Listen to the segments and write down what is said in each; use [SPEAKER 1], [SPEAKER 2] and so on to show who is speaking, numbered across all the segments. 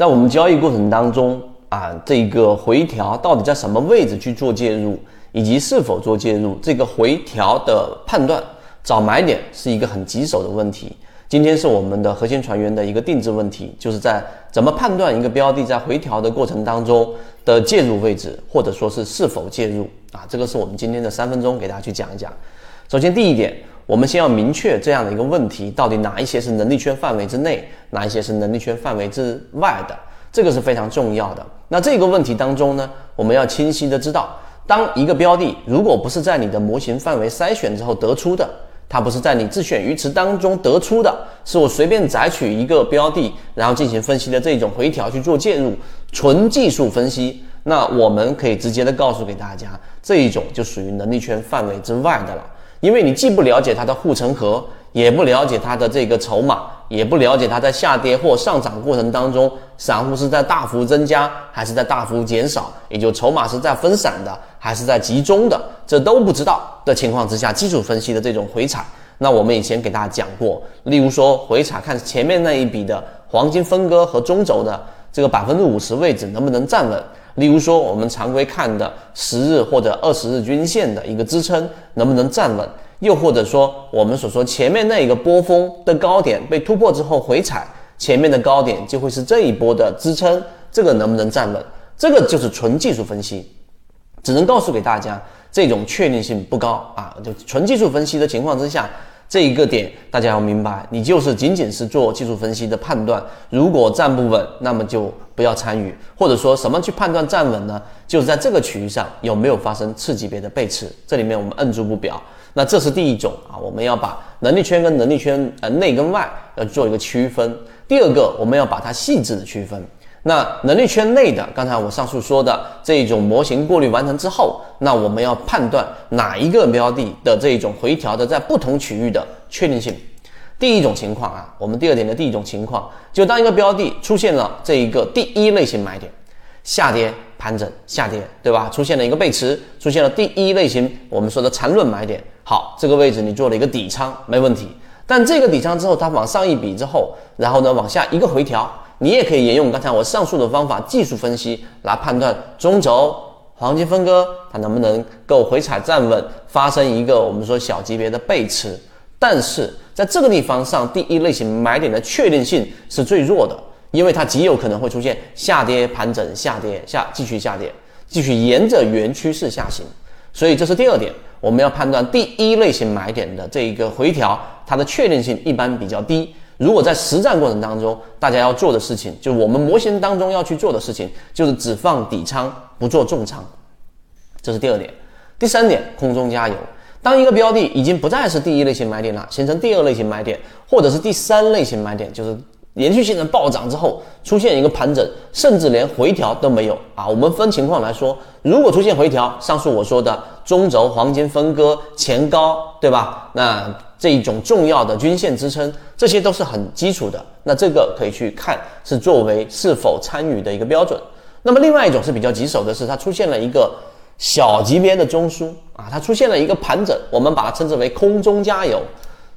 [SPEAKER 1] 在我们交易过程当中啊，这个回调到底在什么位置去做介入，以及是否做介入，这个回调的判断找买点是一个很棘手的问题。今天是我们的核心船员的一个定制问题，就是在怎么判断一个标的在回调的过程当中的介入位置，或者说是是否介入啊，这个是我们今天的三分钟给大家去讲一讲。首先第一点。我们先要明确这样的一个问题，到底哪一些是能力圈范围之内，哪一些是能力圈范围之外的，这个是非常重要的。那这个问题当中呢，我们要清晰的知道，当一个标的如果不是在你的模型范围筛选之后得出的，它不是在你自选鱼池当中得出的，是我随便摘取一个标的，然后进行分析的这种回调去做介入，纯技术分析，那我们可以直接的告诉给大家，这一种就属于能力圈范围之外的了。因为你既不了解它的护城河，也不了解它的这个筹码，也不了解它在下跌或上涨过程当中，散户是在大幅增加还是在大幅减少，也就筹码是在分散的还是在集中的，这都不知道的情况之下，基础分析的这种回踩，那我们以前给大家讲过，例如说回踩看前面那一笔的黄金分割和中轴的这个百分之五十位置能不能站稳。例如说，我们常规看的十日或者二十日均线的一个支撑能不能站稳？又或者说，我们所说前面那一个波峰的高点被突破之后回踩，前面的高点就会是这一波的支撑，这个能不能站稳？这个就是纯技术分析，只能告诉给大家，这种确定性不高啊。就纯技术分析的情况之下。这一个点大家要明白，你就是仅仅是做技术分析的判断，如果站不稳，那么就不要参与。或者说什么去判断站稳呢？就是在这个区域上有没有发生次级别的背驰，这里面我们摁住不表。那这是第一种啊，我们要把能力圈跟能力圈呃内跟外要做一个区分。第二个，我们要把它细致的区分。那能力圈内的，刚才我上述说的这种模型过滤完成之后，那我们要判断哪一个标的的这种回调的在不同区域的确定性。第一种情况啊，我们第二点的第一种情况，就当一个标的出现了这一个第一类型买点，下跌盘整下跌，对吧？出现了一个背驰，出现了第一类型我们说的缠论买点，好，这个位置你做了一个底仓没问题，但这个底仓之后它往上一笔之后，然后呢往下一个回调。你也可以沿用刚才我上述的方法，技术分析来判断中轴黄金分割它能不能够回踩站稳，发生一个我们说小级别的背驰。但是在这个地方上，第一类型买点的确定性是最弱的，因为它极有可能会出现下跌盘整、下跌下继续下跌，继续沿着原趋势下行。所以这是第二点，我们要判断第一类型买点的这一个回调，它的确定性一般比较低。如果在实战过程当中，大家要做的事情，就是我们模型当中要去做的事情，就是只放底仓，不做重仓。这是第二点。第三点，空中加油。当一个标的已经不再是第一类型买点了，形成第二类型买点，或者是第三类型买点，就是连续性的暴涨之后出现一个盘整，甚至连回调都没有啊。我们分情况来说，如果出现回调，上述我说的中轴黄金分割前高，对吧？那这一种重要的均线支撑，这些都是很基础的。那这个可以去看，是作为是否参与的一个标准。那么另外一种是比较棘手的是，它出现了一个小级别的中枢啊，它出现了一个盘整，我们把它称之为空中加油。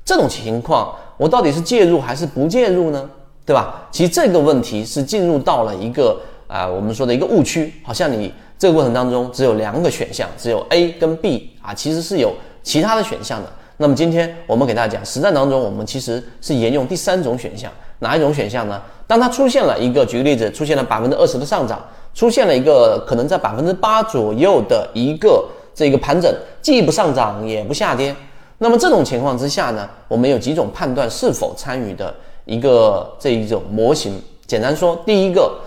[SPEAKER 1] 这种情况，我到底是介入还是不介入呢？对吧？其实这个问题是进入到了一个啊，我们说的一个误区，好像你这个过程当中只有两个选项，只有 A 跟 B 啊，其实是有其他的选项的。那么今天我们给大家讲，实战当中我们其实是沿用第三种选项，哪一种选项呢？当它出现了一个，举个例子，出现了百分之二十的上涨，出现了一个可能在百分之八左右的一个这个盘整，既不上涨也不下跌，那么这种情况之下呢，我们有几种判断是否参与的一个这一种模型。简单说，第一个，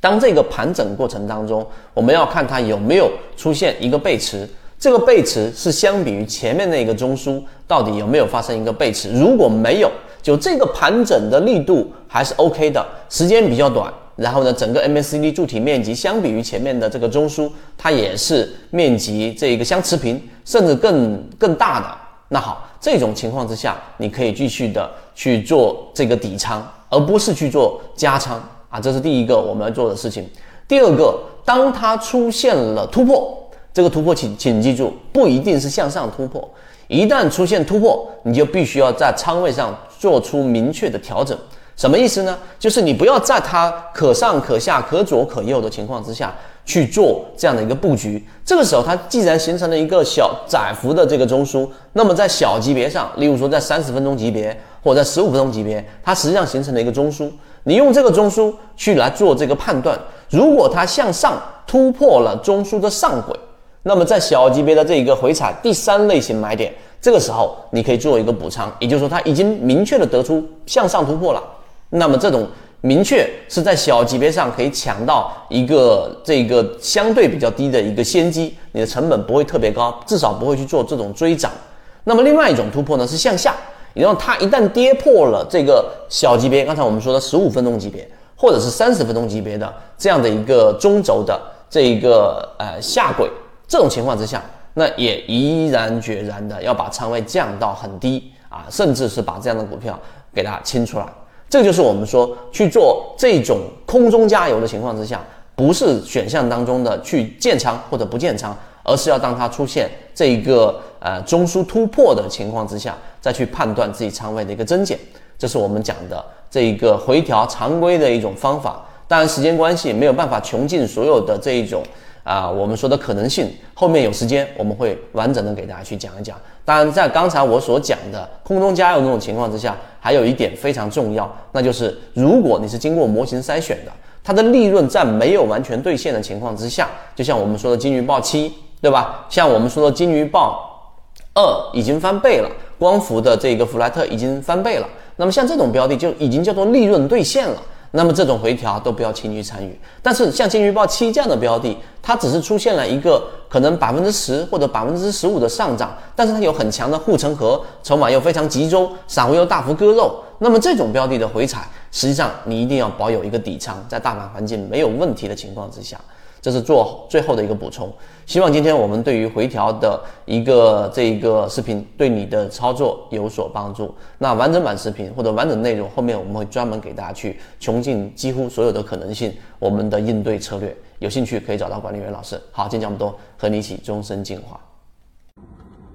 [SPEAKER 1] 当这个盘整过程当中，我们要看它有没有出现一个背驰。这个背驰是相比于前面那个中枢，到底有没有发生一个背驰？如果没有，就这个盘整的力度还是 OK 的，时间比较短。然后呢，整个 MACD 柱体面积相比于前面的这个中枢，它也是面积这个相持平，甚至更更大的。那好，这种情况之下，你可以继续的去做这个底仓，而不是去做加仓啊。这是第一个我们要做的事情。第二个，当它出现了突破。这个突破，请请记住，不一定是向上突破。一旦出现突破，你就必须要在仓位上做出明确的调整，什么意思呢？就是你不要在它可上可下、可左可右的情况之下去做这样的一个布局。这个时候，它既然形成了一个小窄幅的这个中枢，那么在小级别上，例如说在三十分钟级别或者在十五分钟级别，它实际上形成了一个中枢。你用这个中枢去来做这个判断，如果它向上突破了中枢的上轨，那么在小级别的这一个回踩第三类型买点，这个时候你可以做一个补仓，也就是说它已经明确的得出向上突破了。那么这种明确是在小级别上可以抢到一个这个相对比较低的一个先机，你的成本不会特别高，至少不会去做这种追涨。那么另外一种突破呢是向下，也就是它一旦跌破了这个小级别，刚才我们说的十五分钟级别或者是三十分钟级别的这样的一个中轴的这一个呃下轨，这种情况之下，那也毅然决然的要把仓位降到很低啊，甚至是把这样的股票给它清出来。这就是我们说去做这种空中加油的情况之下，不是选项当中的去建仓或者不建仓，而是要当它出现这一个呃中枢突破的情况之下，再去判断自己仓位的一个增减。这是我们讲的这一个回调常规的一种方法。当然时间关系没有办法穷尽所有的这一种。啊，我们说的可能性，后面有时间我们会完整的给大家去讲一讲。当然，在刚才我所讲的空中加油那种情况之下，还有一点非常重要，那就是如果你是经过模型筛选的，它的利润在没有完全兑现的情况之下，就像我们说的金鱼报七，对吧？像我们说的金鱼报二已经翻倍了，光伏的这个弗莱特已经翻倍了，那么像这种标的就已经叫做利润兑现了。那么这种回调都不要轻易参与，但是像金鱼报七这样的标的，它只是出现了一个可能百分之十或者百分之十五的上涨，但是它有很强的护城河，筹码又非常集中，散户又大幅割肉，那么这种标的的回踩，实际上你一定要保有一个底仓，在大盘环境没有问题的情况之下。这是做最后的一个补充，希望今天我们对于回调的一个这一个视频对你的操作有所帮助。那完整版视频或者完整内容后面我们会专门给大家去穷尽几乎所有的可能性，我们的应对策略，有兴趣可以找到管理员老师。好，今天讲这么多，和你一起终身进化。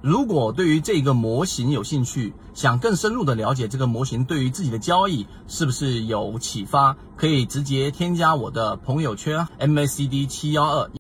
[SPEAKER 2] 如果对于这个模型有兴趣，想更深入的了解这个模型对于自己的交易是不是有启发，可以直接添加我的朋友圈 MACD 七幺二。